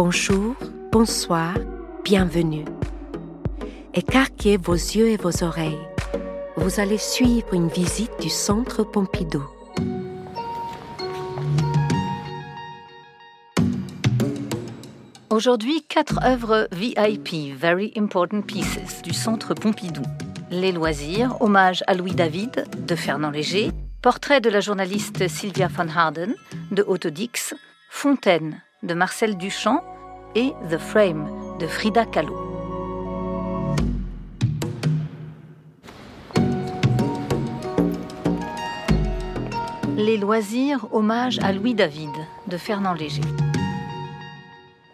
Bonjour, bonsoir, bienvenue. Écarquez vos yeux et vos oreilles. Vous allez suivre une visite du Centre Pompidou. Aujourd'hui, quatre œuvres VIP, Very Important Pieces, du Centre Pompidou. Les loisirs, hommage à Louis David, de Fernand Léger, portrait de la journaliste Sylvia von Harden, de Otto Dix, Fontaine, de Marcel Duchamp et The Frame de Frida Kahlo. Les loisirs, hommage à Louis David de Fernand Léger.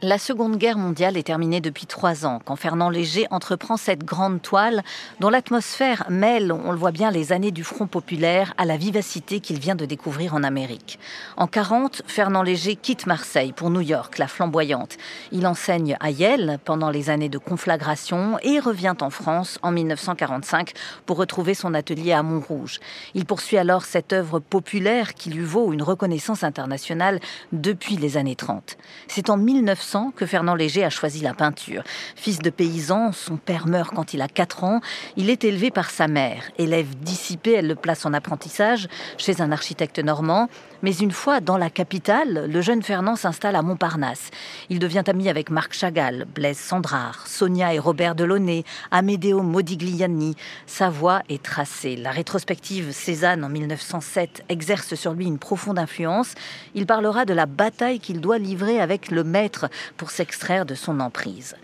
La Seconde Guerre mondiale est terminée depuis trois ans quand Fernand Léger entreprend cette grande toile dont l'atmosphère mêle, on le voit bien, les années du Front populaire à la vivacité qu'il vient de découvrir en Amérique. En 40, Fernand Léger quitte Marseille pour New York, la flamboyante. Il enseigne à Yale pendant les années de conflagration et revient en France en 1945 pour retrouver son atelier à Montrouge. Il poursuit alors cette œuvre populaire qui lui vaut une reconnaissance internationale depuis les années 30. C'est en 1900 que Fernand Léger a choisi la peinture. Fils de paysan, son père meurt quand il a 4 ans. Il est élevé par sa mère. Élève dissipé, elle le place en apprentissage chez un architecte normand. Mais une fois dans la capitale, le jeune Fernand s'installe à Montparnasse. Il devient ami avec Marc Chagall, Blaise Sandrard, Sonia et Robert Delaunay, Amedeo Modigliani. Sa voix est tracée. La rétrospective Cézanne en 1907 exerce sur lui une profonde influence. Il parlera de la bataille qu'il doit livrer avec le maître pour s'extraire de son emprise.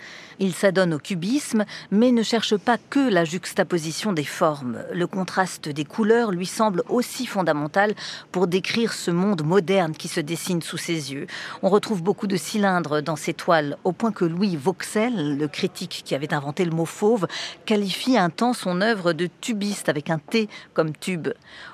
Il s'adonne au cubisme, mais ne cherche pas que la juxtaposition des formes. Le contraste des couleurs lui semble aussi fondamental pour décrire ce monde moderne qui se dessine sous ses yeux. On retrouve beaucoup de cylindres dans ses toiles, au point que Louis Vauxel, le critique qui avait inventé le mot fauve, qualifie un temps son œuvre de tubiste avec un T comme tube.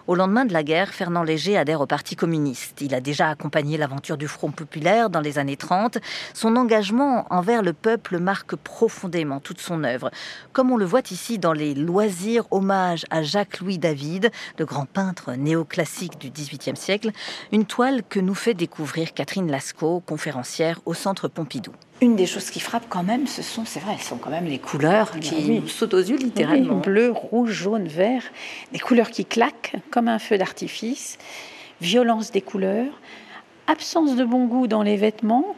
Au lendemain de la guerre, Fernand Léger adhère au Parti communiste. Il a déjà accompagné l'aventure du Front populaire dans les années 30. Son engagement envers le peuple marque profondément toute son œuvre, comme on le voit ici dans les loisirs hommage à Jacques-Louis David, le grand peintre néoclassique du XVIIIe siècle, une toile que nous fait découvrir Catherine Lascaux, conférencière au Centre Pompidou. Une des choses qui frappe quand même, ce sont, c'est vrai, ce sont quand même les couleurs ah qui nous sautent aux yeux littéralement. bleu, rouge, jaune, vert, des couleurs qui claquent comme un feu d'artifice, violence des couleurs, absence de bon goût dans les vêtements,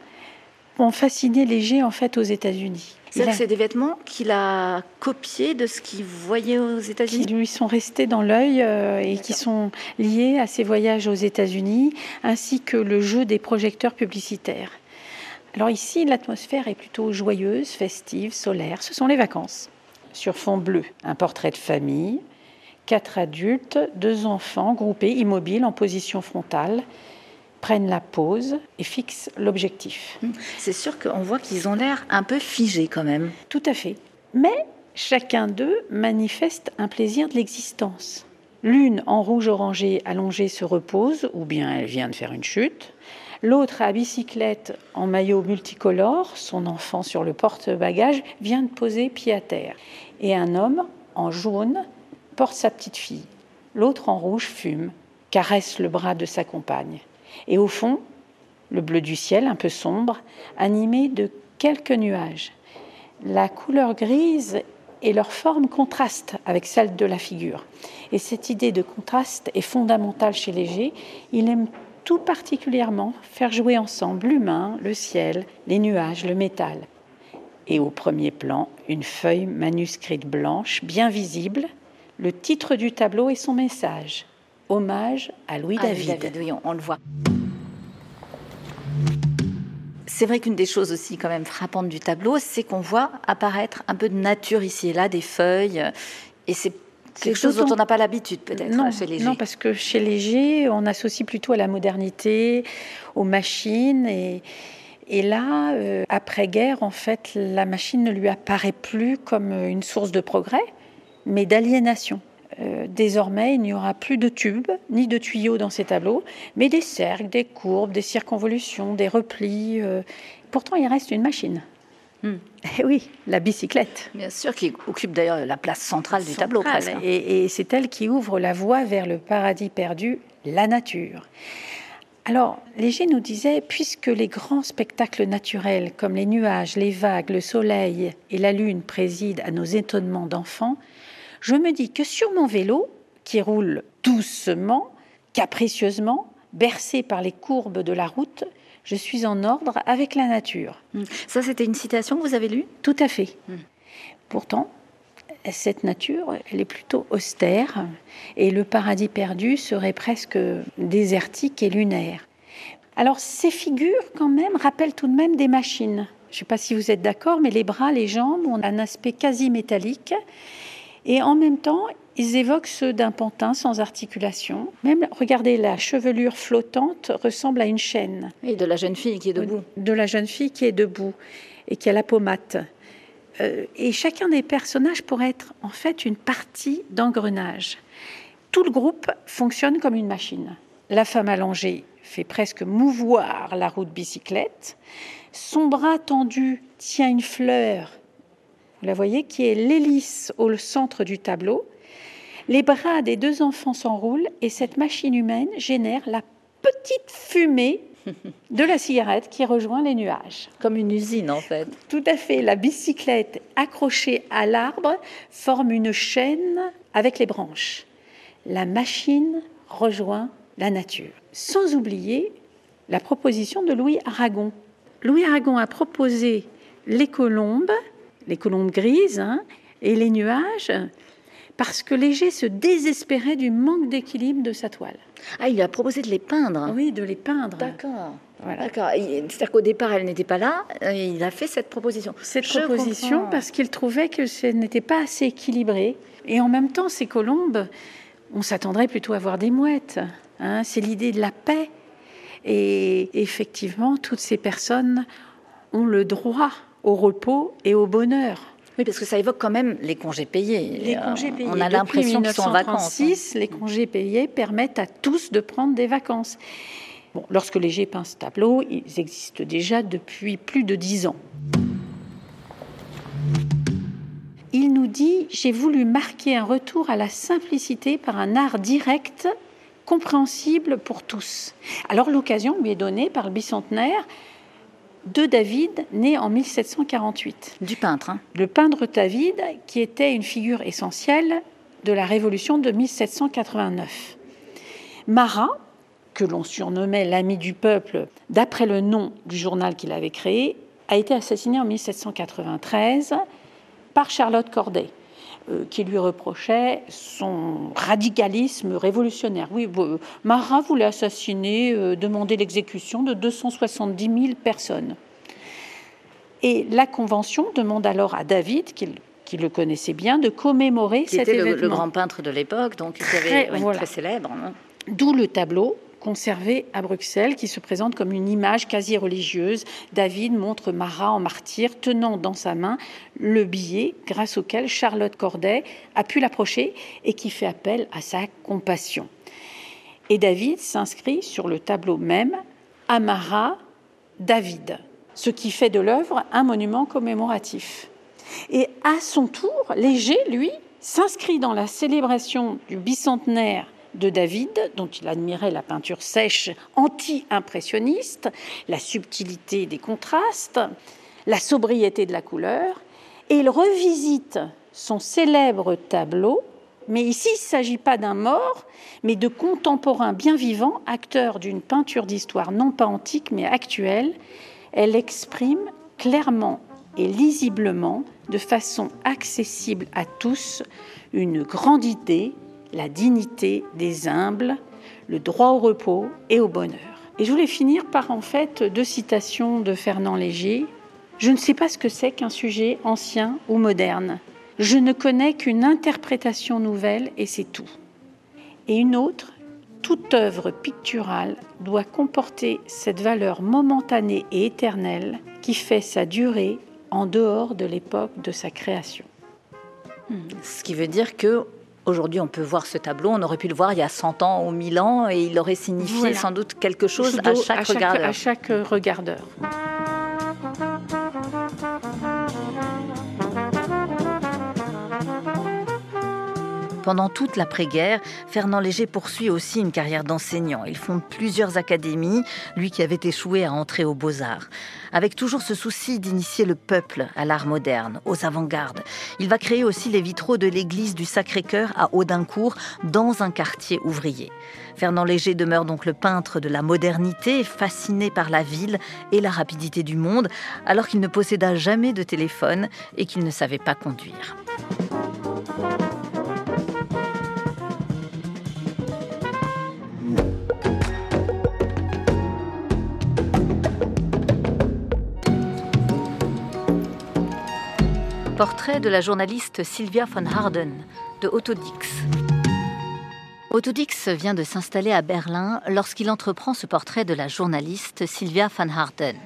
ont fasciné Léger en fait aux États-Unis. C'est c'est des vêtements qu'il a copiés de ce qu'il voyait aux États-Unis Qui lui sont restés dans l'œil euh, et qui sont liés à ses voyages aux États-Unis, ainsi que le jeu des projecteurs publicitaires. Alors ici, l'atmosphère est plutôt joyeuse, festive, solaire. Ce sont les vacances. Sur fond bleu, un portrait de famille, quatre adultes, deux enfants groupés, immobiles, en position frontale, prennent la pause et fixent l'objectif. Hum, c'est sûr qu'on voit qu'ils ont l'air un peu figés quand même. Tout à fait. Mais chacun d'eux manifeste un plaisir de l'existence. L'une en rouge orangé allongée se repose, ou bien elle vient de faire une chute. L'autre à bicyclette en maillot multicolore, son enfant sur le porte-bagages, vient de poser pied à terre. Et un homme en jaune porte sa petite fille. L'autre en rouge fume, caresse le bras de sa compagne. Et au fond, le bleu du ciel, un peu sombre, animé de quelques nuages. La couleur grise et leur forme contrastent avec celle de la figure. Et cette idée de contraste est fondamentale chez Léger. Il aime tout particulièrement faire jouer ensemble l'humain, le ciel, les nuages, le métal. Et au premier plan, une feuille manuscrite blanche, bien visible, le titre du tableau et son message. Hommage à Louis ah, David. oui, on, le voit. C'est vrai qu'une des choses aussi quand même frappantes du tableau, c'est qu'on voit apparaître un peu de nature ici et là, des feuilles, et c'est quelque chose dont on n'a pas l'habitude peut-être non, chez Léger. Non, parce que chez Léger, on associe plutôt à la modernité, aux machines. Et, et là, euh, après-guerre, en fait, la machine ne lui apparaît plus comme une source de progrès, mais d'aliénation. Euh, désormais, il n'y aura plus de tubes ni de tuyaux dans ces tableaux, mais des cercles, des courbes, des circonvolutions, des replis. Euh. pourtant, il reste une machine. Et eh oui, la bicyclette. Bien sûr, qui occupe d'ailleurs la place centrale du tableau presque. Et, c'est elle qui ouvre la voie vers le paradis perdu, la nature. Alors, Léger nous disait, puisque les grands spectacles naturels comme les nuages, les vagues, le soleil et la lune président à nos étonnements d'enfants, je me dis que sur mon vélo, qui roule doucement, capricieusement, bercé par les courbes de la route, je suis en ordre avec la nature. Hmm. Ça, c'était une citation que vous avez lue? Tout à fait. Hmm. Pourtant, cette nature, elle est plutôt austère et le paradis perdu serait presque désertique et lunaire. Alors ces figures, quand même, rappellent tout de même des machines. Je ne sais pas si vous êtes d'accord, mais les bras, les jambes ont un aspect quasi métallique et en même temps, ils évoquent ceux d'un pantin sans articulation. Même, regardez, la chevelure flottante ressemble à une chaîne. Et de la jeune fille qui est debout. De la jeune fille qui est debout et qui a la pommade. Euh, et chacun des personnages pourrait être en fait une partie d'engrenage. Tout le groupe fonctionne comme une machine. La femme allongée fait presque mouvoir la roue de bicyclette. Son bras tendu tient une fleur, vous la voyez, qui est l'hélice au centre du tableau. Les bras des deux enfants s'enroulent et cette machine humaine génère la petite fumée de la cigarette qui rejoint les nuages. Comme une usine en fait. Tout à fait. La bicyclette accrochée à l'arbre forme une chaîne avec les branches. La machine rejoint la nature. Sans oublier la proposition de Louis Aragon. Louis Aragon a proposé les colombes, les colombes grises hein, et les nuages parce que Léger se désespérait du manque d'équilibre de sa toile. Ah, il a proposé de les peindre Oui, de les peindre. D'accord. D'accord. C'est-à-dire qu'au départ, elle n'était pas là, et il a fait cette proposition. Cette proposition parce qu'il trouvait que ce n'était pas assez équilibré. Et en même temps, ces colombes, on s'attendrait plutôt à voir des mouettes. Hein. C'est l'idée de la paix. Et effectivement, toutes ces personnes ont le droit au repos et au bonheur. Oui, parce que ça évoque quand même les congés payés. Les congés payés. On a l'impression qu'ils sont en vacances. Hein. Les congés payés permettent à tous de prendre des vacances. Bon, lorsque Léger peint ce tableau, ils existent déjà depuis plus de dix ans. Il nous dit J'ai voulu marquer un retour à la simplicité par un art direct, compréhensible pour tous. Alors l'occasion lui est donnée par le bicentenaire de David, né en 1748. Du peintre. Hein. Le peintre David, qui était une figure essentielle de la Révolution de 1789. Marat, que l'on surnommait l'ami du peuple, d'après le nom du journal qu'il avait créé, a été assassiné en 1793 par Charlotte Corday qui lui reprochait son radicalisme révolutionnaire. Oui, euh, Marat voulait assassiner, euh, demander l'exécution de 270 000 personnes. Et la Convention demande alors à David, qui, le connaissait bien, de commémorer qui cet était événement. Le, grand peintre de l'époque, donc très, avait, très célèbre. Hein. D'où le tableau conservé à Bruxelles qui se présente comme une image quasi religieuse. David montre Marat en martyr tenant dans sa main le billet grâce auquel Charlotte Corday a pu l'approcher et qui fait appel à sa compassion. Et David s'inscrit sur le tableau même à Marat David, ce qui fait de l'œuvre un monument commémoratif. Et à son tour, Léger, lui, s'inscrit dans la célébration du bicentenaire de David, dont il admirait la peinture sèche anti-impressionniste, la subtilité des contrastes, la sobriété de la couleur, et il revisite son célèbre tableau, mais ici il ne s'agit pas d'un mort, mais de contemporains bien vivants, acteurs d'une peinture d'histoire non pas antique mais actuelle. Elle exprime clairement et lisiblement, de façon accessible à tous, une grande idée la dignité des humbles, le droit au repos et au bonheur. Et je voulais finir par en fait deux citations de Fernand Léger. Je ne sais pas ce que c'est qu'un sujet ancien ou moderne. Je ne connais qu'une interprétation nouvelle et c'est tout. Et une autre, toute œuvre picturale doit comporter cette valeur momentanée et éternelle qui fait sa durée en dehors de l'époque de sa création. Ce qui veut dire que Aujourd'hui, on peut voir ce tableau, on aurait pu le voir il y a 100 ans ou 1000 ans, et il aurait signifié sans doute quelque chose à chaque, regardeur. À chaque regardeur. Pendant toute l'après-guerre, Fernand Léger poursuit aussi une carrière d'enseignant. Il fonde plusieurs académies, lui qui avait échoué à entrer aux beaux-arts. Avec toujours ce souci d'initier le peuple à l'art moderne, aux avant-gardes. Il va créer aussi les vitraux de l'église du Sacré-Cœur à Audincourt, dans un quartier ouvrier. Fernand Léger demeure donc le peintre de la modernité, fasciné par la ville et la rapidité du monde, alors qu'il ne posséda jamais de téléphone et qu'il ne savait pas conduire. Portrait de la journaliste Sylvia von Harden de Otto Dix. Otto Dix vient de s'installer à Berlin lorsqu'il entreprend ce portrait de la journaliste Sylvia van Harden.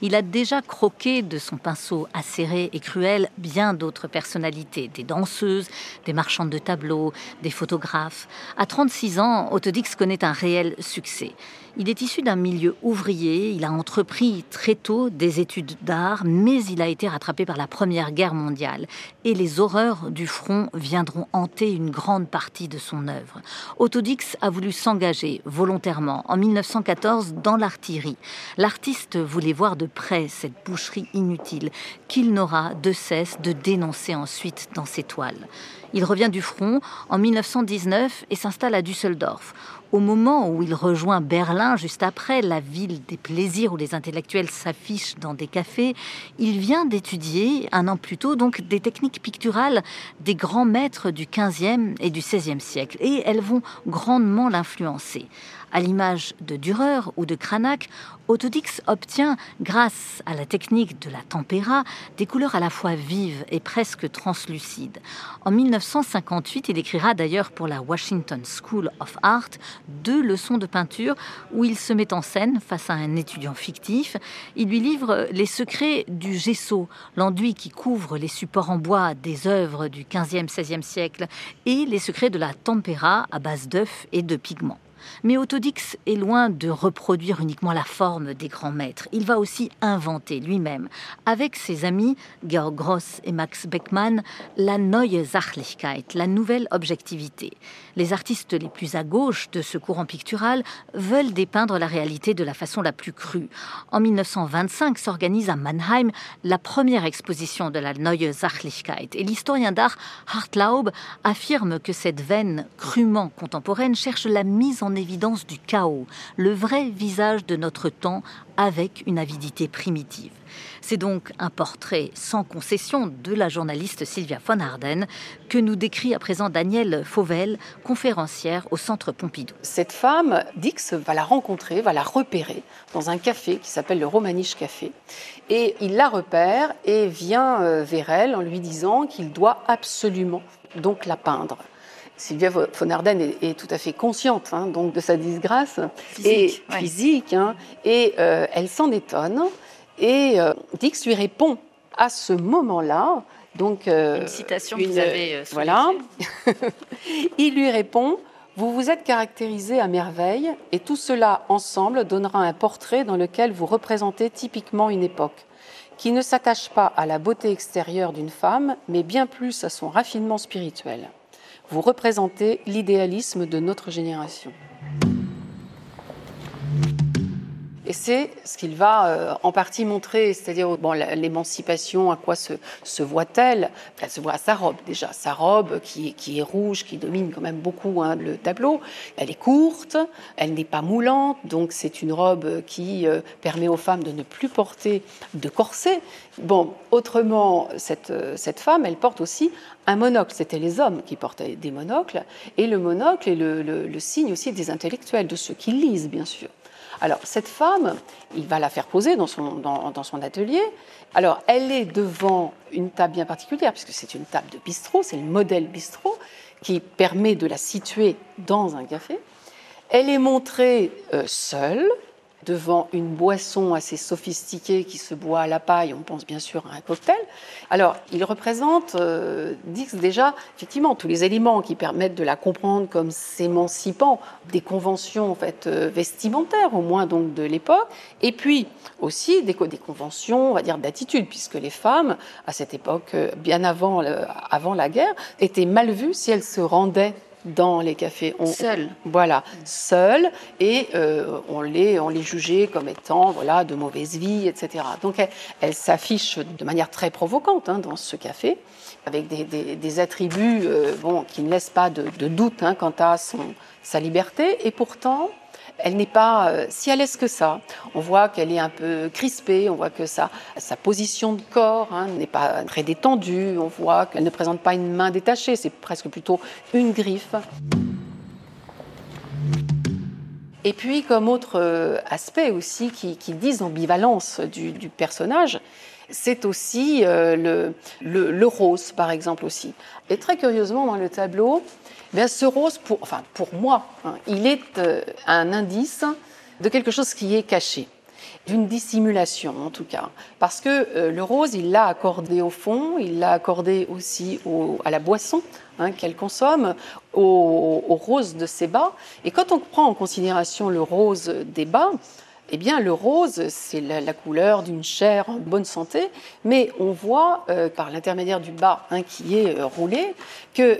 Il a déjà croqué de son pinceau acéré et cruel bien d'autres personnalités, des danseuses, des marchandes de tableaux, des photographes. À 36 ans, Otto Dix connaît un réel succès. Il est issu d'un milieu ouvrier, il a entrepris très tôt des études d'art, mais il a été rattrapé par la Première Guerre mondiale et les horreurs du front viendront hanter une grande partie de son œuvre. Autodix a voulu s'engager volontairement en 1914 dans l'artillerie. L'artiste voulait voir de près cette boucherie inutile qu'il n'aura de cesse de dénoncer ensuite dans ses toiles. Il revient du front en 1919 et s'installe à Düsseldorf. Au moment où il rejoint Berlin, juste après, la ville des plaisirs où les intellectuels s'affichent dans des cafés, il vient d'étudier, un an plus tôt, donc des techniques picturales des grands maîtres du XVe et du XVIe siècle. Et elles vont grandement l'influencer. À l'image de Dürer ou de Cranach, Autodix obtient, grâce à la technique de la tempéra, des couleurs à la fois vives et presque translucides. En 1958, il écrira d'ailleurs pour la Washington School of Art deux leçons de peinture où il se met en scène face à un étudiant fictif. Il lui livre les secrets du gesso, l'enduit qui couvre les supports en bois des œuvres du 15e, 16e siècle, et les secrets de la tempéra à base d'œufs et de pigments. Mais Autodix est loin de reproduire uniquement la forme des grands maîtres. Il va aussi inventer lui-même, avec ses amis Georg Gross et Max Beckmann, la Neue Sachlichkeit, la nouvelle objectivité. Les artistes les plus à gauche de ce courant pictural veulent dépeindre la réalité de la façon la plus crue. En 1925 s'organise à Mannheim la première exposition de la Neue Sachlichkeit et l'historien d'art Hartlaub affirme que cette veine crûment contemporaine cherche la mise en évidence du chaos, le vrai visage de notre temps avec une avidité primitive. C'est donc un portrait sans concession de la journaliste Sylvia von Harden que nous décrit à présent Danielle Fauvel, conférencière au Centre Pompidou. Cette femme, Dix va la rencontrer, va la repérer dans un café qui s'appelle le Romaniche Café. Et il la repère et vient euh, vers elle en lui disant qu'il doit absolument donc la peindre. Sylvia von Arden est, tout à fait consciente hein, donc de sa disgrâce physique, et physique, hein, et euh, elle s'en étonne. Et euh, Dix lui répond à ce moment-là. Donc euh, une citation que vous avez voilà. Il lui répond vous vous êtes caractérisé à merveille et tout cela ensemble donnera un portrait dans lequel vous représentez typiquement une époque qui ne s'attache pas à la beauté extérieure d'une femme, mais bien plus à son raffinement spirituel vous représentez l'idéalisme de notre génération. Et c'est ce qu'il va euh, en partie montrer, c'est-à-dire bon, l'émancipation, à quoi se, voit-elle? Elle se voit à sa robe déjà, sa robe qui, est rouge, qui domine quand même beaucoup hein, le tableau. Elle est courte, elle n'est pas moulante, donc c'est une robe qui euh, permet aux femmes de ne plus porter de corset. Bon, autrement, cette, cette femme, elle porte aussi un monocle. C'était les hommes qui portaient des monocles, et le monocle est le signe aussi des intellectuels, de ceux qui lisent, bien sûr. Alors, cette femme, il va la faire poser dans son, dans, son atelier. Alors, elle est devant une table bien particulière, puisque c'est une table de bistrot, c'est le modèle bistrot, qui permet de la situer dans un café. Elle est montrée euh, seule, devant une boisson assez sophistiquée qui se boit à la paille, on pense bien sûr à un cocktail. Alors, il représente, euh, Dix déjà, effectivement, tous les éléments qui permettent de la comprendre comme s'émancipant des conventions en fait, euh, vestimentaires, au moins donc de l'époque, et puis aussi des, des conventions, on va dire, d'attitude, puisque les femmes, à cette époque, euh, bien avant, avant la guerre, étaient mal vues si elles se rendaient dans les cafés. On, seuls. Voilà, seuls, et euh, on, les, on les jugeait comme étant voilà, de mauvaise vie, etc. Donc elle, s'affiche de manière très provocante hein, dans ce café, avec des, attributs euh, bon, qui ne laissent pas de, doute hein, quant à son, sa liberté, et pourtant elle n'est pas euh, si à l'aise que ça. On voit qu'elle est un peu crispée, on voit que sa, position de corps hein, n'est pas très détendue, on voit qu'elle ne présente pas une main détachée, c'est presque plutôt une griffe. Et puis, comme autre euh, aspect aussi qui, dit l'ambivalence du, personnage, c'est aussi euh, le, le, rose, par exemple, aussi. Et très curieusement, dans le tableau, ce rose, pour, enfin, pour moi, hein, il est euh, un indice de quelque chose qui est caché, d'une dissimulation en tout cas. Parce que euh, le rose, il l'a accordé au fond, il l'a accordé aussi à la boisson hein, qu'elle consomme, au, rose de ses bas. Et quand on prend en considération le rose des bas, eh bien, le rose, c'est la, couleur d'une chair en bonne santé, mais on voit euh, par l'intermédiaire du bas hein, qui est roulé que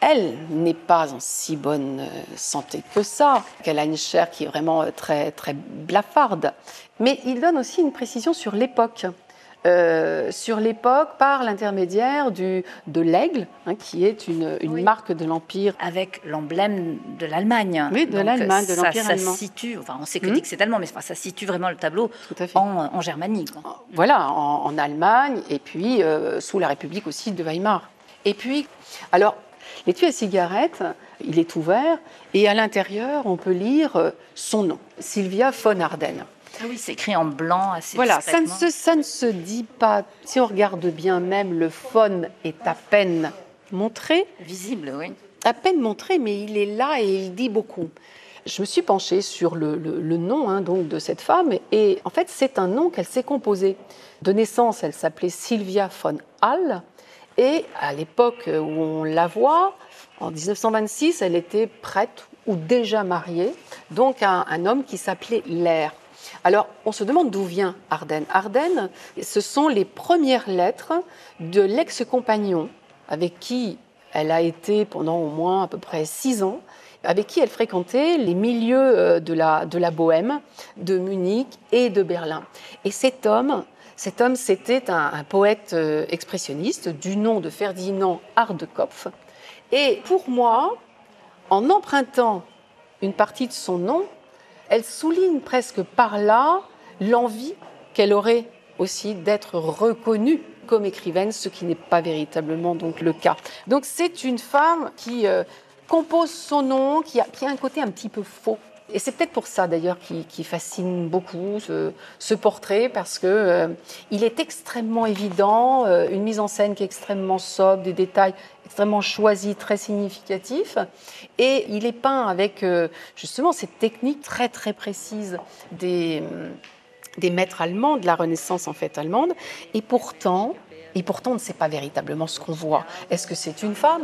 elle n'est pas en si bonne euh, santé que ça, qu'elle a une chair qui est vraiment euh, très, très blafarde. Mais il donne aussi une précision sur l'époque. Euh, sur l'époque par l'intermédiaire de l'aigle, hein, qui est une, marque de l'Empire. Avec l'emblème de l'Allemagne. Oui, de l'Allemagne, de l'Empire allemand. Ça situe, enfin on sait que, hmm. c'est allemand, mais ça situe vraiment le tableau En, en, Germanie. Voilà, en, Allemagne, et puis sous la République aussi de Weimar. Et puis, alors L'étui à cigarette, il est ouvert et à l'intérieur, on peut lire euh, son nom, Sylvia von Arden. Ah oui, c'est écrit en blanc assez Voilà, ça ne, se, ça ne se dit pas. Si on regarde bien, même le phone est à peine montré. Visible, oui. À peine montré, mais il est là et il dit beaucoup. Je me suis penchée sur le, nom hein, donc de cette femme et en fait c'est un nom qu'elle s'est composé. De naissance, elle s'appelait Sylvia von Hall et à l'époque où on la voit, en 1926, elle était prête ou déjà mariée, donc à un, homme qui s'appelait Lair. Alors, on se demande d'où vient Ardennes. Ardennes, ce sont les premières lettres de l'ex-compagnon avec qui elle a été pendant au moins à peu près six ans, avec qui elle fréquentait les milieux euh, de la, de la Bohème, de Munich et de Berlin. Et cet homme, cet homme, c'était un, poète euh, expressionniste du nom de Ferdinand Hardekopf. Et pour moi, en empruntant une partie de son nom, elle souligne presque par là l'envie qu'elle aurait aussi d'être reconnue comme écrivaine, ce qui n'est pas véritablement donc le cas. Donc c'est une femme qui euh, compose son nom, qui a, qui a un côté un petit peu faux et c'est peut-être pour ça d'ailleurs qui, fascine beaucoup ce, portrait, parce que euh, il est extrêmement évident, euh, une mise en scène qui est extrêmement sobre, des détails extrêmement choisis, très significatifs, et il est peint avec euh, justement cette technique très très précise des, des maîtres allemands, de la Renaissance en fait allemande, et pourtant et pourtant, on ne sait pas véritablement ce qu'on voit. Est-ce que c'est une femme?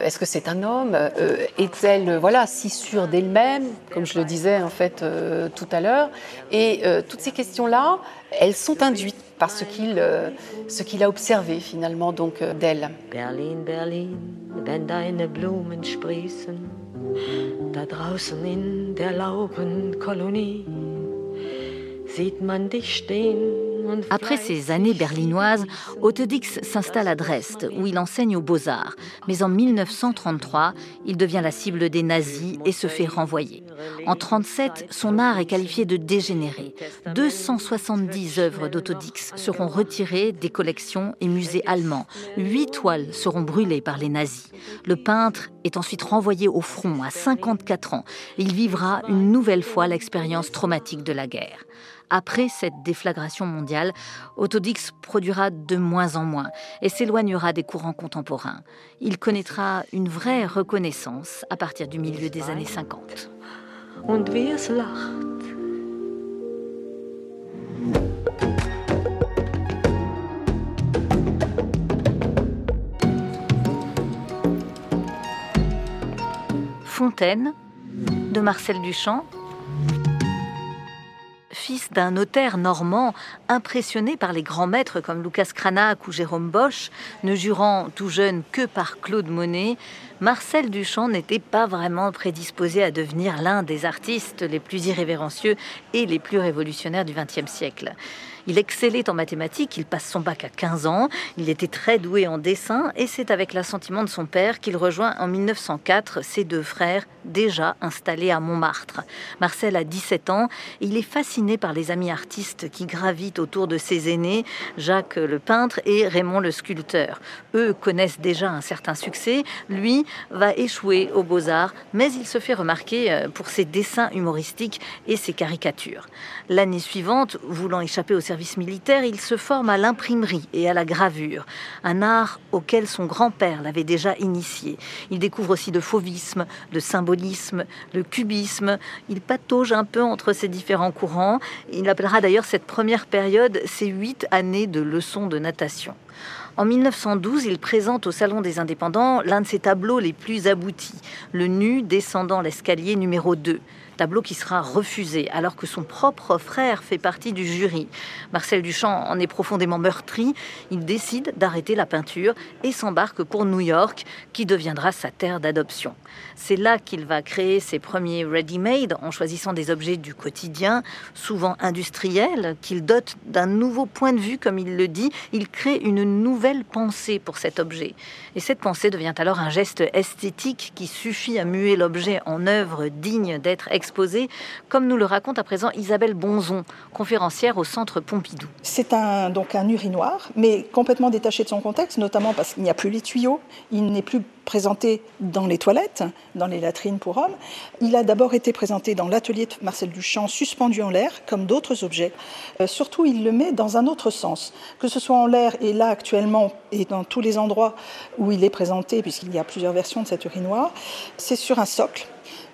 Est-ce que c'est un homme? Euh, Est-elle voilà, si sûre d'elle-même, comme je le disais en fait euh, tout à l'heure? Et euh, toutes ces questions-là, elles sont induites par ce qu'il ce qu'il a observé finalement donc d'elle. Berlin, Berlin, wenn deine Blumen sprießen, da draußen in der Laubenkolonie, sieht man dich stehen. Après ces années berlinoises, Autodix s'installe à Dresde, où il enseigne aux beaux-arts. Mais en 1933, il devient la cible des nazis et se fait renvoyer. En 1937, son art est qualifié de dégénéré. 270 œuvres d'Autodix seront retirées des collections et musées allemands. Huit toiles seront brûlées par les nazis. Le peintre est ensuite renvoyé au front à 54 ans. Il vivra une nouvelle fois l'expérience traumatique de la guerre. Après cette déflagration mondiale, Autodix produira de moins en moins et s'éloignera des courants contemporains. Il connaîtra une vraie reconnaissance à partir du milieu des années 50. Fontaine de Marcel Duchamp fils d'un notaire normand impressionné par les grands maîtres comme Lucas Cranach ou Jérôme Bosch, ne jurant tout jeune que par Claude Monet, Marcel Duchamp n'était pas vraiment prédisposé à devenir l'un des artistes les plus irrévérencieux et les plus révolutionnaires du XXe siècle. Il excellait en mathématiques, il passe son bac à 15 ans, il était très doué en dessin et c'est avec l'assentiment de son père qu'il rejoint en 1904 ses deux frères déjà installés à Montmartre. Marcel a 17 ans et il est fasciné par les amis artistes qui gravitent autour de ses aînés, Jacques le peintre et Raymond le sculpteur. Eux connaissent déjà un certain succès, lui va échouer aux beaux-arts, mais il se fait remarquer euh, pour ses dessins humoristiques et ses caricatures. L'année suivante, voulant échapper au service militaire, il se forme à l'imprimerie et à la gravure, un art auquel son grand-père l'avait déjà initié. Il découvre aussi le fauvisme, le symbolisme, le cubisme. Il patauge un peu entre ces différents courants. Il appellera d'ailleurs cette première période ses huit années de leçons de natation. En 1912, il présente au Salon des Indépendants l'un de ses tableaux les plus aboutis, le nu descendant l'escalier numéro 2 tableau qui sera refusé alors que son propre frère fait partie du jury. Marcel Duchamp en est profondément meurtri, il décide d'arrêter la peinture et s'embarque pour New York qui deviendra sa terre d'adoption. C'est là qu'il va créer ses premiers ready-made en choisissant des objets du quotidien, souvent industriels, qu'il dote d'un nouveau point de vue comme il le dit, il crée une nouvelle pensée pour cet objet. Et cette pensée devient alors un geste esthétique qui suffit à muer l'objet en œuvre digne d'être exposée, comme nous le raconte à présent Isabelle Bonzon, conférencière au Centre Pompidou. C'est donc un urinoir, mais complètement détaché de son contexte, notamment parce qu'il n'y a plus les tuyaux, il n'est plus présenté dans les toilettes, dans les latrines pour hommes. Il a d'abord été présenté dans l'atelier de Marcel Duchamp, suspendu en l'air, comme d'autres objets. Euh, surtout, il le met dans un autre sens, que ce soit en l'air et là actuellement, et dans tous les endroits où il est présenté, puisqu'il y a plusieurs versions de cet urinoir, c'est sur un socle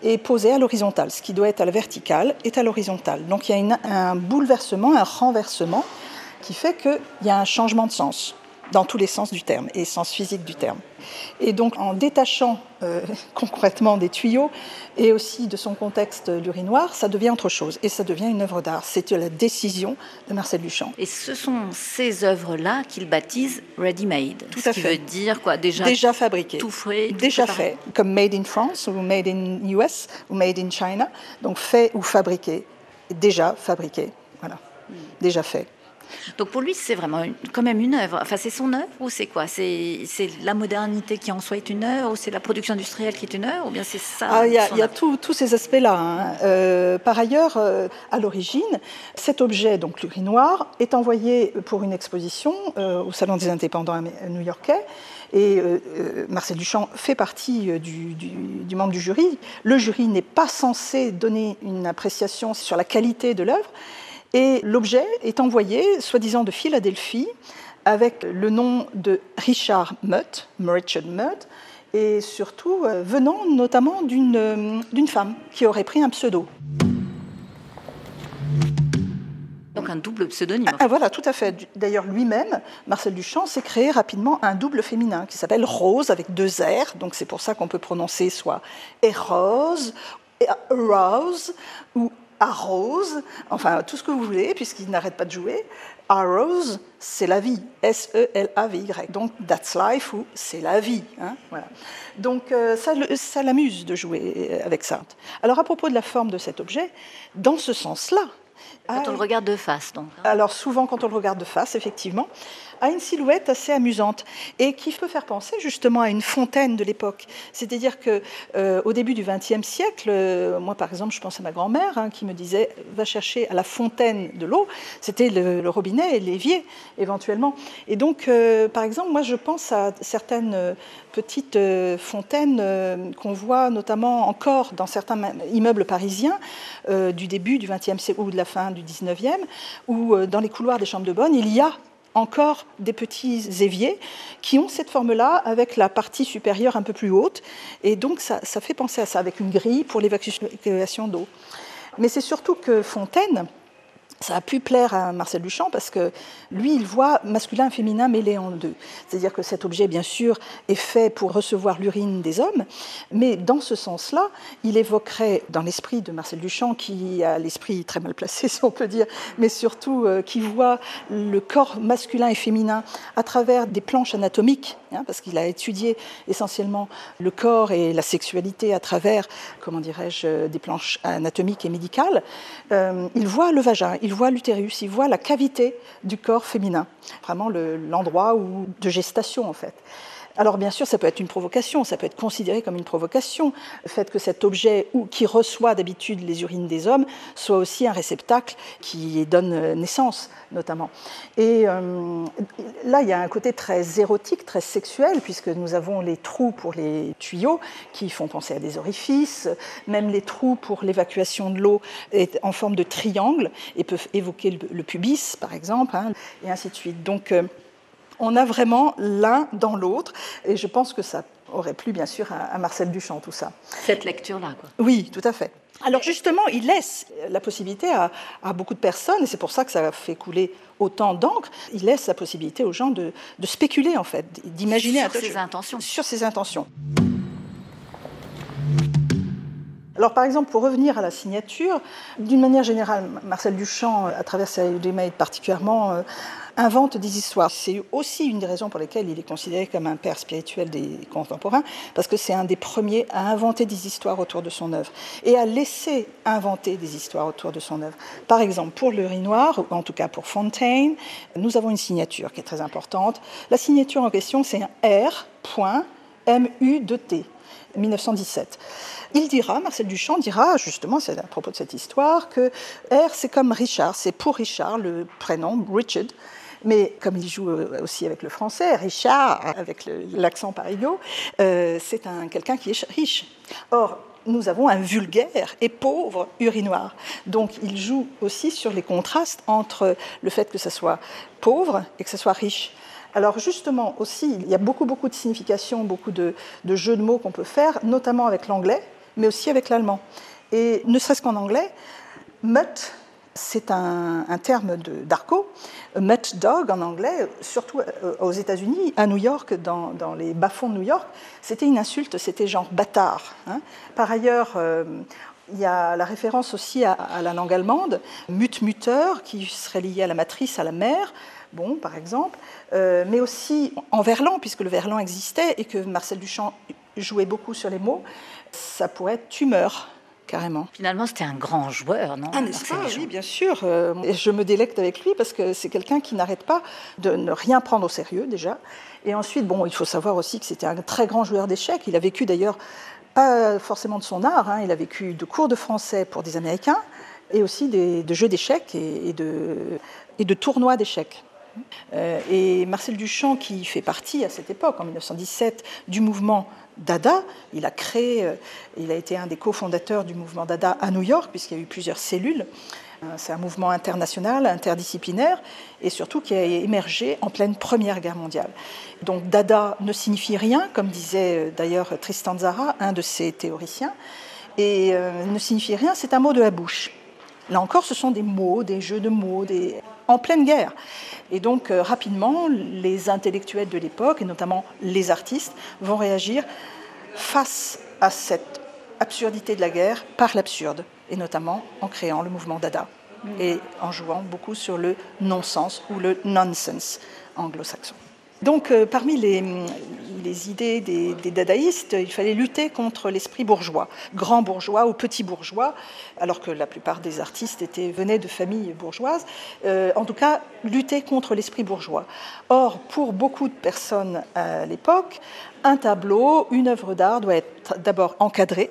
et posé à l'horizontale. Ce qui doit être à la verticale est à l'horizontale. Donc il y a un bouleversement, un renversement qui fait qu'il y a un changement de sens dans tous les sens du terme et sens physique du terme. Et donc en détachant euh, concrètement des tuyaux et aussi de son contexte l'urinoir, ça devient autre chose et ça devient une œuvre d'art. C'est la décision de Marcel Duchamp. Et ce sont ces œuvres-là qu'il baptise ready-made. Tout à ce fait. Qui veut dire quoi? Déjà, déjà fabriqué. Tout fait. déjà fait, comme made in France ou made in US ou made in China. Donc fait ou fabriqué. Déjà fabriqué. Voilà. Hmm. Déjà fait. Donc pour lui, c'est vraiment quand même une œuvre. Enfin, c'est son œuvre ou c'est quoi? C'est la modernité qui en soi est une œuvre ou c'est la production industrielle qui est une œuvre ou bien c'est ça ah, Il y a, tous ces aspects-là. Hein. Euh, par ailleurs, euh, à l'origine, cet objet, donc l'urinoir, est envoyé pour une exposition euh, au Salon des indépendants new-yorkais. Et Marcel Duchamp fait partie du, du, membre du jury. Le jury n'est pas censé donner une appréciation sur la qualité de l'œuvre, et l'objet est envoyé, soi-disant de Philadelphie, avec le nom de Richard Mutt, Richard Mutt, et surtout euh, venant notamment euh, d'une femme qui aurait pris un pseudo. Donc un double pseudonyme. Ah, voilà, tout à fait. D'ailleurs, lui-même, Marcel Duchamp, s'est créé rapidement un double féminin qui s'appelle Rose avec deux R. Donc c'est pour ça qu'on peut prononcer soit Eros, Rose ou Arrose, enfin tout ce que vous voulez, puisqu'il n'arrête pas de jouer. Arrose, c'est la vie, S-E-L-A-V-Y. Donc That's Life ou c'est la vie. Hein, voilà. Donc euh, ça, ça l'amuse de jouer avec ça. Alors à propos de la forme de cet objet, dans ce sens-là. Quand on le regarde de face, donc. Hein. Alors souvent quand on le regarde de face, effectivement a une silhouette assez amusante et qui peut faire penser justement à une fontaine de l'époque. C'est-à-dire que euh, au début du XXe siècle, euh, moi par exemple, je pense à ma grand-mère hein, qui me disait va chercher à la fontaine de l'eau. C'était le, robinet et l'évier éventuellement. Et donc, euh, par exemple, moi je pense à certaines petites fontaines qu'on voit notamment encore dans certains immeubles parisiens du début du XXe siècle ou de la fin du XIXe, où dans les couloirs des chambres de bonne, il y a encore des petits éviers qui ont cette forme-là avec la partie supérieure un peu plus haute. Et donc ça, fait penser à ça, avec une grille pour l'évacuation d'eau. Mais c'est surtout que Fontaine ça a pu plaire à Marcel Duchamp parce que lui, il voit masculin et féminin mêlés en deux. C'est-à-dire que cet objet, bien sûr, est fait pour recevoir l'urine des hommes, mais dans ce sens-là, il évoquerait, dans l'esprit de Marcel Duchamp, qui a l'esprit très mal placé, si on peut dire, mais surtout euh, qui voit le corps masculin et féminin à travers des planches anatomiques, hein, parce qu'il a étudié essentiellement le corps et la sexualité à travers, comment dirais-je, des planches anatomiques et médicales, euh, il voit le vagin voit l'utérus, il voit la cavité du corps féminin, vraiment l'endroit de gestation en fait. Alors bien sûr, ça peut être une provocation, ça peut être considéré comme une provocation, le fait que cet objet qui reçoit d'habitude les urines des hommes soit aussi un réceptacle qui donne naissance notamment. Et euh, là, il y a un côté très érotique, très sexuel, puisque nous avons les trous pour les tuyaux qui font penser à des orifices, même les trous pour l'évacuation de l'eau en forme de triangle et peuvent évoquer le, pubis, par exemple, hein, et ainsi de suite. Donc, euh, on a vraiment l'un dans l'autre. Et je pense que ça aurait plu, bien sûr, à, Marcel Duchamp, tout ça. Cette lecture-là, quoi. Oui, tout à fait. Alors justement, il laisse la possibilité à, beaucoup de personnes, et c'est pour ça que ça a fait couler autant d'encre, il laisse la possibilité aux gens de, spéculer, en fait, d'imaginer... Sur ses intentions. Sur ses intentions. Alors, par exemple, pour revenir à la signature, d'une manière générale, Marcel Duchamp, à travers sa Udemade particulièrement, euh, invente des histoires. C'est aussi une des raisons pour lesquelles il est considéré comme un père spirituel des contemporains, parce que c'est un des premiers à inventer des histoires autour de son œuvre et à laisser inventer des histoires autour de son œuvre. Par exemple, pour le Noir, ou en tout cas pour Fontaine, nous avons une signature qui est très importante. La signature en question, c'est un R.MU2T. 1917. Il dira, Marcel Duchamp dira, justement, à propos de cette histoire, que R, c'est comme Richard, c'est pour Richard, le prénom, Richard, mais comme il joue euh, aussi avec le français, Richard, avec l'accent parigo, euh, c'est un, quelqu'un qui est riche. Or, nous avons un vulgaire et pauvre urinoir. Donc il joue aussi sur les contrastes entre le fait que ce soit pauvre et que ce soit riche. Alors justement aussi, il y a beaucoup, beaucoup de significations, beaucoup de, jeux de mots qu'on peut faire, notamment avec l'anglais, mais aussi avec l'allemand. Et ne serait-ce qu'en anglais, mutt, c'est un, terme d'arco, mutt dog en anglais, surtout euh, aux États-Unis, à New York, dans, les bas-fonds de New York, c'était une insulte, c'était genre bâtard. Hein. Par ailleurs, euh, il y a la référence aussi à, la langue allemande, mut-mutter, qui serait lié à la matrice, à la mère, bon, par exemple, euh, mais aussi en verlan, puisque le verlan existait et que Marcel Duchamp jouait beaucoup sur les mots, ça pourrait être tumeur carrément. Finalement, c'était un grand joueur, non ah, Oui, bien sûr. Euh, et je me délecte avec lui parce que c'est quelqu'un qui n'arrête pas de ne rien prendre au sérieux, déjà. Et ensuite, bon, il faut savoir aussi que c'était un très grand joueur d'échecs. Il a vécu d'ailleurs, pas forcément de son art, hein. il a vécu de cours de français pour des Américains et aussi des, de jeux d'échecs et, de, et de tournois d'échecs. Euh, et Marcel Duchamp, qui fait partie à cette époque, en 1917, du mouvement Dada. Il a créé, euh, il a été un des cofondateurs du mouvement Dada à New York, puisqu'il y a eu plusieurs cellules. Euh, c'est un mouvement international, interdisciplinaire, et surtout qui a émergé en pleine Première Guerre mondiale. Donc Dada ne signifie rien, comme disait d'ailleurs Tristan Zara, un de ses théoriciens, et ne signifie rien, c'est un mot de la bouche. Là encore, ce sont des mots, des jeux de mots, en pleine guerre. Et donc, euh, rapidement, les intellectuels de l'époque, et notamment les artistes, vont réagir face à cette absurdité de la guerre par l'absurde, et notamment en créant le mouvement Dada et en jouant beaucoup sur le non-sens ou le nonsense anglo-saxon. Donc, euh, parmi les, idées des, dadaïstes, il fallait lutter contre l'esprit bourgeois, grand bourgeois ou petit bourgeois, alors que la plupart des artistes venaient de familles bourgeoises. Euh, en tout cas, lutter contre l'esprit bourgeois. Or, pour beaucoup de personnes à l'époque, un tableau, une œuvre d'art doit être d'abord encadré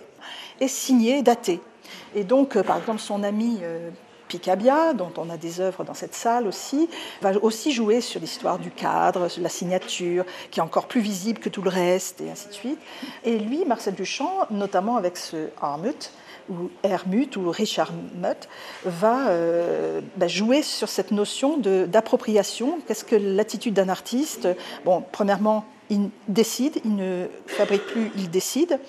et signé, daté. Et donc, euh, par exemple, son ami Picabia, dont on a des œuvres dans cette salle aussi, va aussi jouer sur l'histoire du cadre, la signature, qui est encore plus visible que tout le reste, et ainsi de suite. Et lui, Marcel Duchamp, notamment avec ce Armut, ou Hermut, ou Richard Mutt, va euh, bah, jouer sur cette notion d'appropriation. Qu'est-ce que l'attitude d'un artiste? Bon, premièrement, il décide, il ne fabrique plus, il décide.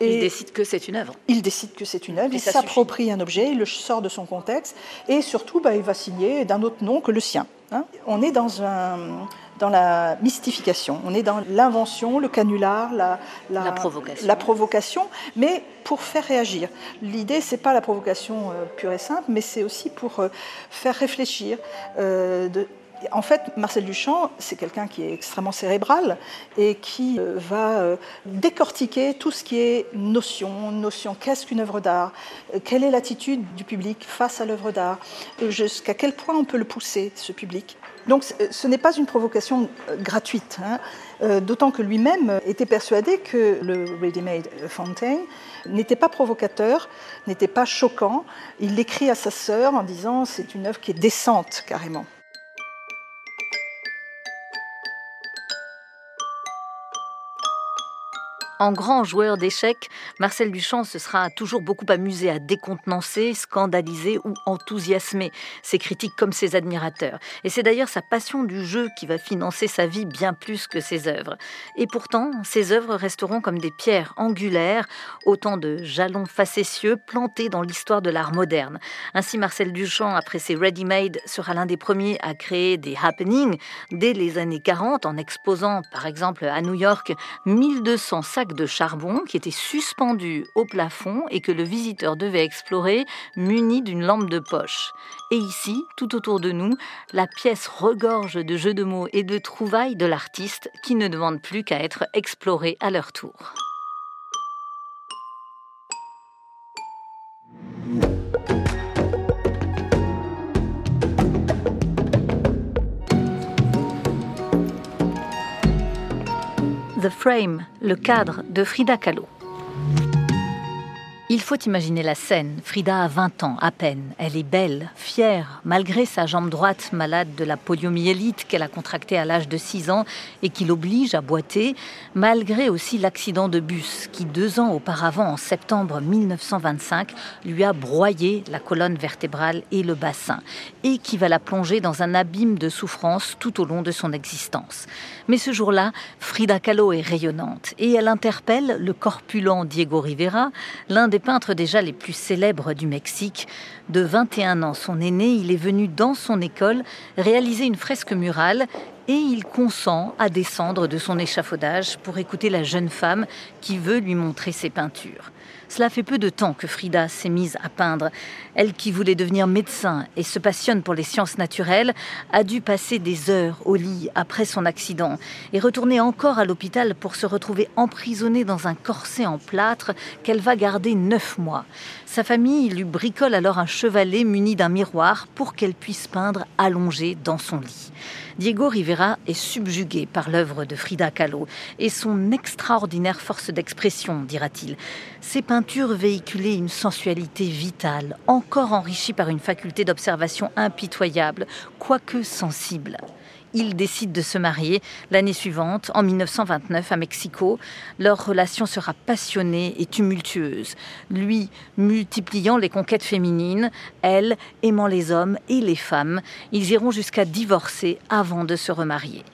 Il décide que c'est une œuvre. Il décide que c'est une œuvre, il s'approprie un objet, il le sort de son contexte, et surtout, bah, il va signer d'un autre nom que le sien. Hein. On est dans, un, dans la mystification, on est dans l'invention, le canular, la, la, provocation. la, provocation. mais pour faire réagir. L'idée, c'est pas la provocation euh, pure et simple, mais c'est aussi pour euh, faire réfléchir. Euh, de, en fait, Marcel Duchamp, c'est quelqu'un qui est extrêmement cérébral et qui euh, va euh, décortiquer tout ce qui est notion, notion. Qu'est-ce qu'une œuvre d'art euh, Quelle est l'attitude du public face à l'œuvre d'art Jusqu'à quel point on peut le pousser, ce public donc ce n'est pas une provocation gratuite, hein. d'autant que lui-même était persuadé que le Ready-Made Fontaine n'était pas provocateur, n'était pas choquant. Il l'écrit à sa sœur en disant c'est une œuvre qui est décente carrément. En grand joueur d'échecs, Marcel Duchamp se sera toujours beaucoup amusé à décontenancer, scandaliser ou enthousiasmer ses critiques comme ses admirateurs. Et c'est d'ailleurs sa passion du jeu qui va financer sa vie bien plus que ses œuvres. Et pourtant, ses œuvres resteront comme des pierres angulaires, autant de jalons facétieux plantés dans l'histoire de l'art moderne. Ainsi, Marcel Duchamp, après ses ready-made, sera l'un des premiers à créer des happenings dès les années 40 en exposant, par exemple, à New York, 1200 de charbon qui était suspendu au plafond et que le visiteur devait explorer muni d'une lampe de poche. Et ici, tout autour de nous, la pièce regorge de jeux de mots et de trouvailles de l'artiste qui ne demandent plus qu'à être explorés à leur tour. The Frame, le cadre de Frida Kahlo. Il faut imaginer la scène. Frida a 20 ans à peine. Elle est belle, fière, malgré sa jambe droite malade de la poliomyélite qu'elle a contractée à l'âge de 6 ans et qui l'oblige à boiter, malgré aussi l'accident de bus qui, deux ans auparavant, en septembre 1925, lui a broyé la colonne vertébrale et le bassin, et qui va la plonger dans un abîme de souffrance tout au long de son existence. Mais ce jour-là, Frida Kahlo est rayonnante et elle interpelle le corpulent Diego Rivera, peintres déjà les plus célèbres du Mexique. De 21 ans, son aîné, il est venu dans son école réaliser une fresque murale et il consent à descendre de son échafaudage pour écouter la jeune femme qui veut lui montrer ses peintures. Cela fait peu de temps que Frida s'est mise à peindre. Elle qui voulait devenir médecin et se passionne pour les sciences naturelles, a dû passer des heures au lit après son accident et retourner encore à l'hôpital pour se retrouver emprisonnée dans un corset en plâtre qu'elle va garder neuf mois. Sa famille lui bricole alors un chevalet muni d'un miroir pour qu'elle puisse peindre allongée dans son lit. Diego Rivera est subjugué par l'œuvre de Frida Kahlo et son extraordinaire force d'expression, dira-t-il. Ses peintures véhiculaient une sensualité vitale, encore enrichie par une faculté d'observation impitoyable, quoique sensible ils décident de se marier l'année suivante, en 1929, à Mexico. Leur relation sera passionnée et tumultueuse. Lui multipliant les conquêtes féminines, elle aimant les hommes et les femmes. Ils iront jusqu'à divorcer avant de se remarier.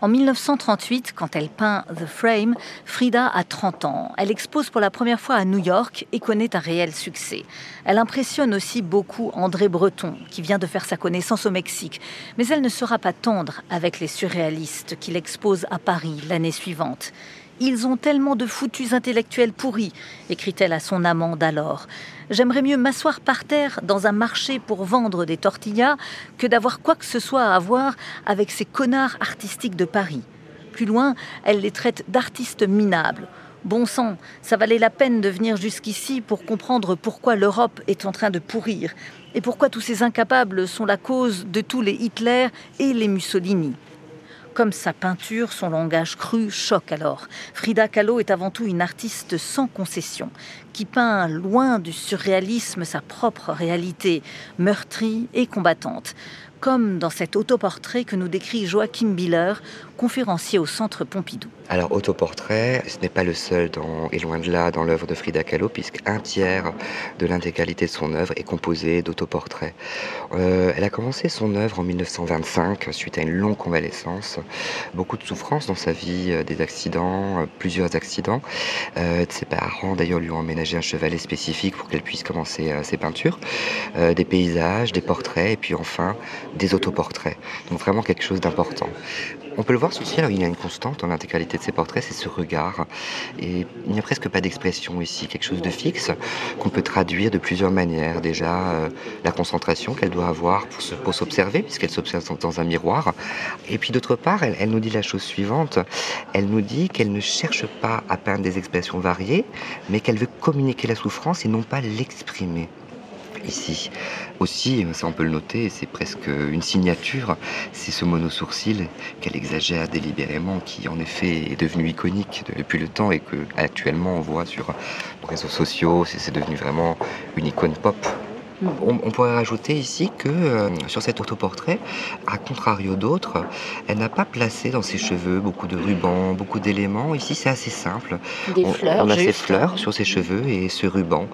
En 1938, quand elle peint The Frame, Frida a 30 ans. Elle expose pour la première fois à New York et connaît un réel succès. Elle impressionne aussi beaucoup André Breton, qui vient de faire sa connaissance au Mexique. Mais elle ne sera pas tendre avec les surréalistes qu'il expose à Paris l'année suivante. Ils ont tellement de foutus intellectuels pourris, écrit-elle à son amant d'alors. J'aimerais mieux m'asseoir par terre dans un marché pour vendre des tortillas que d'avoir quoi que ce soit à voir avec ces connards artistiques de Paris. Plus loin, elle les traite d'artistes minables. Bon sang, ça valait la peine de venir jusqu'ici pour comprendre pourquoi l'Europe est en train de pourrir et pourquoi tous ces incapables sont la cause de tous les Hitler et les Mussolini. Comme sa peinture, son langage cru choque alors. Frida Kahlo est avant tout une artiste sans concession, qui peint loin du surréalisme sa propre réalité, meurtrie et combattante comme dans cet autoportrait que nous décrit Joachim Biller, conférencier au Centre Pompidou. Alors, autoportrait, ce n'est pas le seul, et loin de là, dans l'œuvre de Frida Kahlo, puisqu'un tiers de l'intégralité de son œuvre est composé d'autoportraits. Euh, elle a commencé son œuvre en 1925, suite à une longue convalescence. Beaucoup de souffrances dans sa vie, euh, des accidents, euh, plusieurs accidents. ses parents, d'ailleurs, lui ont emménagé un chevalet spécifique pour qu'elle puisse commencer ses peintures. des paysages, des portraits, et puis enfin, des autoportraits. Donc vraiment quelque chose d'important. On peut le voir il y a une constante dans l'intégralité de ses portraits, c'est ce regard. Et il n'y a presque pas d'expression ici, quelque chose de fixe qu'on peut traduire de plusieurs manières. Déjà, euh, la concentration qu'elle doit avoir pour s'observer, puisqu'elle s'observe dans un miroir. Et puis d'autre part, elle nous dit la chose suivante, elle nous dit qu'elle ne cherche pas à peindre des expressions variées, mais qu'elle veut communiquer la souffrance et non pas l'exprimer ici. Aussi, ça on peut le noter, c'est presque une signature, c'est ce mono-sourcil qu'elle exagère délibérément, qui en effet est devenu iconique depuis le temps et que actuellement on voit sur les réseaux sociaux, c'est devenu vraiment une icône pop. On, pourrait rajouter ici que euh, sur cet autoportrait, à contrario d'autres, elle n'a pas placé dans ses cheveux beaucoup de rubans, beaucoup d'éléments. Ici, c'est assez simple. Des fleurs. On a ses fleurs sur ses cheveux et ce ruban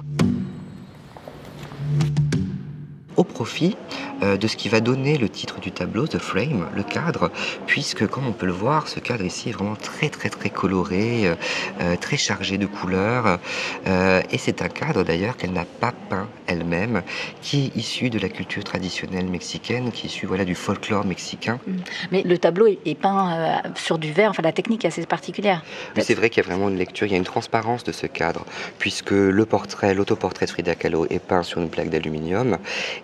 au profit euh, de ce qui va donner le titre du tableau, The Frame, le cadre, puisque comme on peut le voir, ce cadre ici est vraiment très très très coloré, euh, euh, très chargé de couleurs, et c'est un cadre d'ailleurs qu'elle n'a pas peint elle-même, qui est issu de la culture traditionnelle mexicaine, qui est issu voilà, du folklore mexicain. Mm. Mais le tableau est peint sur du verre, enfin la technique est assez particulière. Mais c'est vrai qu'il y a vraiment une lecture, il y a une transparence de ce cadre, puisque le portrait, l'autoportrait de Frida Kahlo est peint sur une plaque d'aluminium,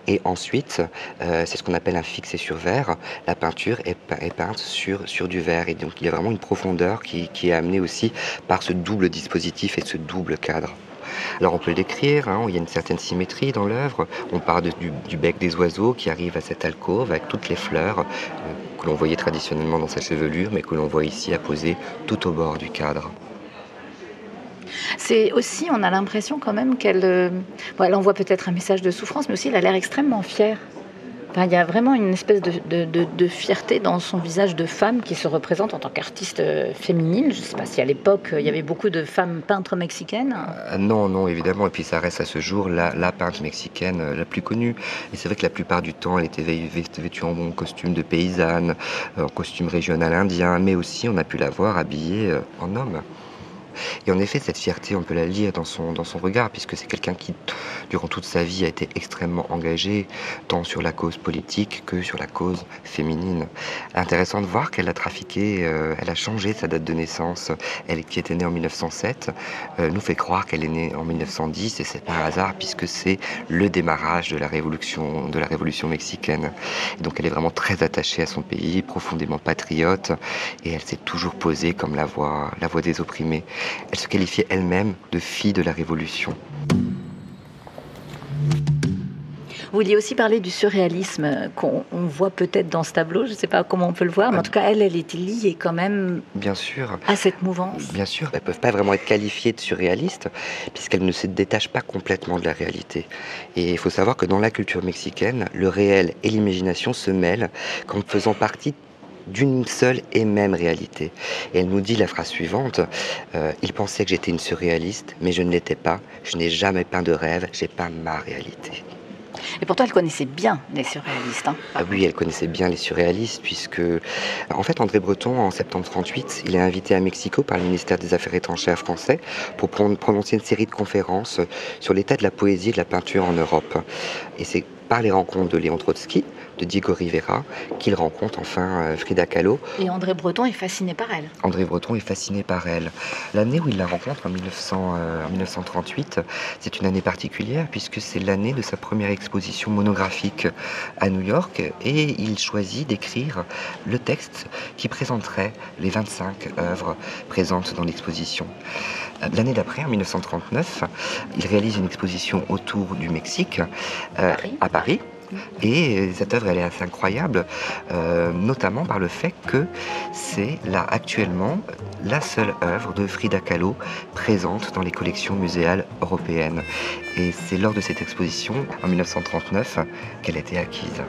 et ensuite, euh, c'est ce qu'on appelle un fixé sur verre. La peinture est, peinte sur, du verre. Et donc il y a vraiment une profondeur qui, est amenée aussi par ce double dispositif et ce double cadre. Alors on peut le décrire, hein, il y a une certaine symétrie dans l'œuvre. On part du, bec des oiseaux qui arrive à cette alcôve avec toutes les fleurs euh, que l'on voyait traditionnellement dans sa chevelure, mais que l'on voit ici apposées tout au bord du cadre. C'est aussi, on a l'impression quand même qu'elle euh, elle envoie peut-être un message de souffrance, mais aussi elle a l'air extrêmement fière. il y a vraiment une espèce de, fierté dans son visage de femme qui se représente en tant qu'artiste euh, féminine. Je ne sais pas si à l'époque il y avait beaucoup de femmes peintres mexicaines. Euh, non, non, évidemment. Et puis ça reste à ce jour la, la peintre mexicaine la plus connue. Et c'est vrai que la plupart du temps, elle était vêtue en bon costume de paysanne, en costume régional indien, mais aussi on a pu la voir habillée en homme. Et en effet, cette fierté, on peut la lire dans son, dans son regard, puisque c'est quelqu'un qui, durant toute sa vie, a été extrêmement engagé, tant sur la cause politique que sur la cause féminine. Intéressant de voir qu'elle a trafiqué, euh, elle a changé sa date de naissance. Elle qui était née en 1907 euh, nous fait croire qu'elle est née en 1910, et c'est par hasard, puisque c'est le démarrage de la révolution, de la révolution mexicaine. donc elle est vraiment très attachée à son pays, profondément patriote, et elle s'est toujours posée comme la voix, la voix des opprimés. Elle se qualifiait elle-même de fille de la Révolution. Vous vouliez aussi parler du surréalisme qu'on voit peut-être dans ce tableau, je ne sais pas comment on peut le voir, mais en tout cas, elle, elle est liée quand même Bien sûr. à cette mouvance. Bien sûr, elles ne peuvent pas vraiment être qualifiées de surréalistes, puisqu'elles ne se détachent pas complètement de la réalité. Et il faut savoir que dans la culture mexicaine, le réel et l'imagination se mêlent comme faisant partie d'une seule et même réalité. Et elle nous dit la phrase suivante euh, Il pensait que j'étais une surréaliste, mais je ne l'étais pas. Je n'ai jamais peint de rêve, j'ai peint ma réalité. Et pourtant, elle connaissait bien les surréalistes. Hein. ah oui, elle connaissait bien les surréalistes, puisque, en fait, André Breton, en septembre 38, il est invité à Mexico par le ministère des Affaires étrangères français pour prononcer une série de conférences sur l'état de la poésie et de la peinture en Europe. Et c'est par les rencontres de Léon Trotsky, de Diego Rivera, qu'il rencontre enfin euh, Frida Kahlo. Et André Breton est fasciné par elle. André Breton est fasciné par elle. L'année où il la rencontre, en, 1938, euh, c'est une année particulière puisque c'est l'année de sa première exposition monographique à New York et il choisit d'écrire le texte qui présenterait les 25 œuvres présentes dans l'exposition. L'année d'après, en 1939, il réalise une exposition autour du Mexique euh, à Paris et cette œuvre, elle est assez incroyable, euh, notamment par le fait que c'est là actuellement la seule œuvre de Frida Kahlo présente dans les collections muséales européennes. Et c'est lors de cette exposition, en 1939, qu'elle a été acquise.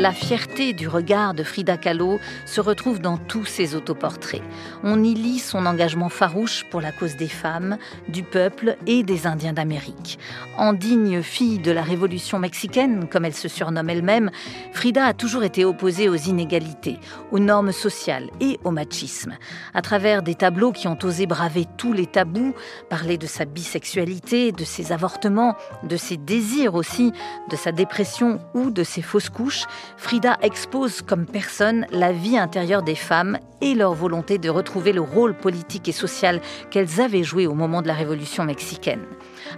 La fierté du regard de Frida Kahlo se retrouve dans tous ses autoportraits. On y lit son engagement farouche pour la cause des femmes, du peuple et des Indiens d'Amérique. En digne fille de la révolution mexicaine, comme elle se surnomme elle-même, Frida a toujours été opposée aux inégalités, aux normes sociales et au machisme. À travers des tableaux qui ont osé braver tous les tabous, parler de sa bisexualité, de ses avortements, de ses désirs aussi, de sa dépression ou de ses fausses couches, Frida expose comme personne la vie intérieure des femmes et leur volonté de retrouver le rôle politique et social qu'elles avaient joué au moment de la Révolution mexicaine.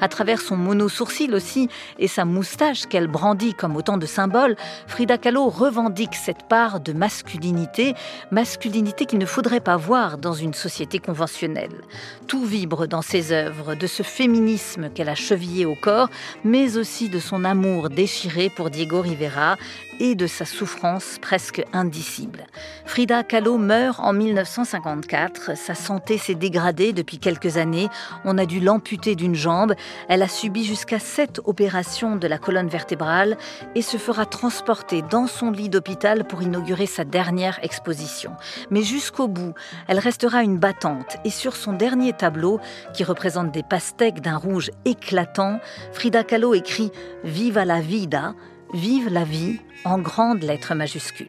À travers son mono-sourcil aussi et sa moustache qu'elle brandit comme autant de symboles, Frida Kahlo revendique cette part de masculinité, masculinité qu'il ne faudrait pas voir dans une société conventionnelle. Tout vibre dans ses œuvres, de ce féminisme qu'elle a chevillé au corps, mais aussi de son amour déchiré pour Diego Rivera et de sa souffrance presque indicible. Frida Kahlo meurt en 1954. Sa santé s'est dégradée depuis quelques années. On a dû l'amputer d'une jambe. Elle a subi jusqu'à sept opérations de la colonne vertébrale et se fera transporter dans son lit d'hôpital pour inaugurer sa dernière exposition. Mais jusqu'au bout, elle restera une battante et sur son dernier tableau, qui représente des pastèques d'un rouge éclatant, Frida Kahlo écrit Viva la vida, vive la vie en grandes lettres majuscules.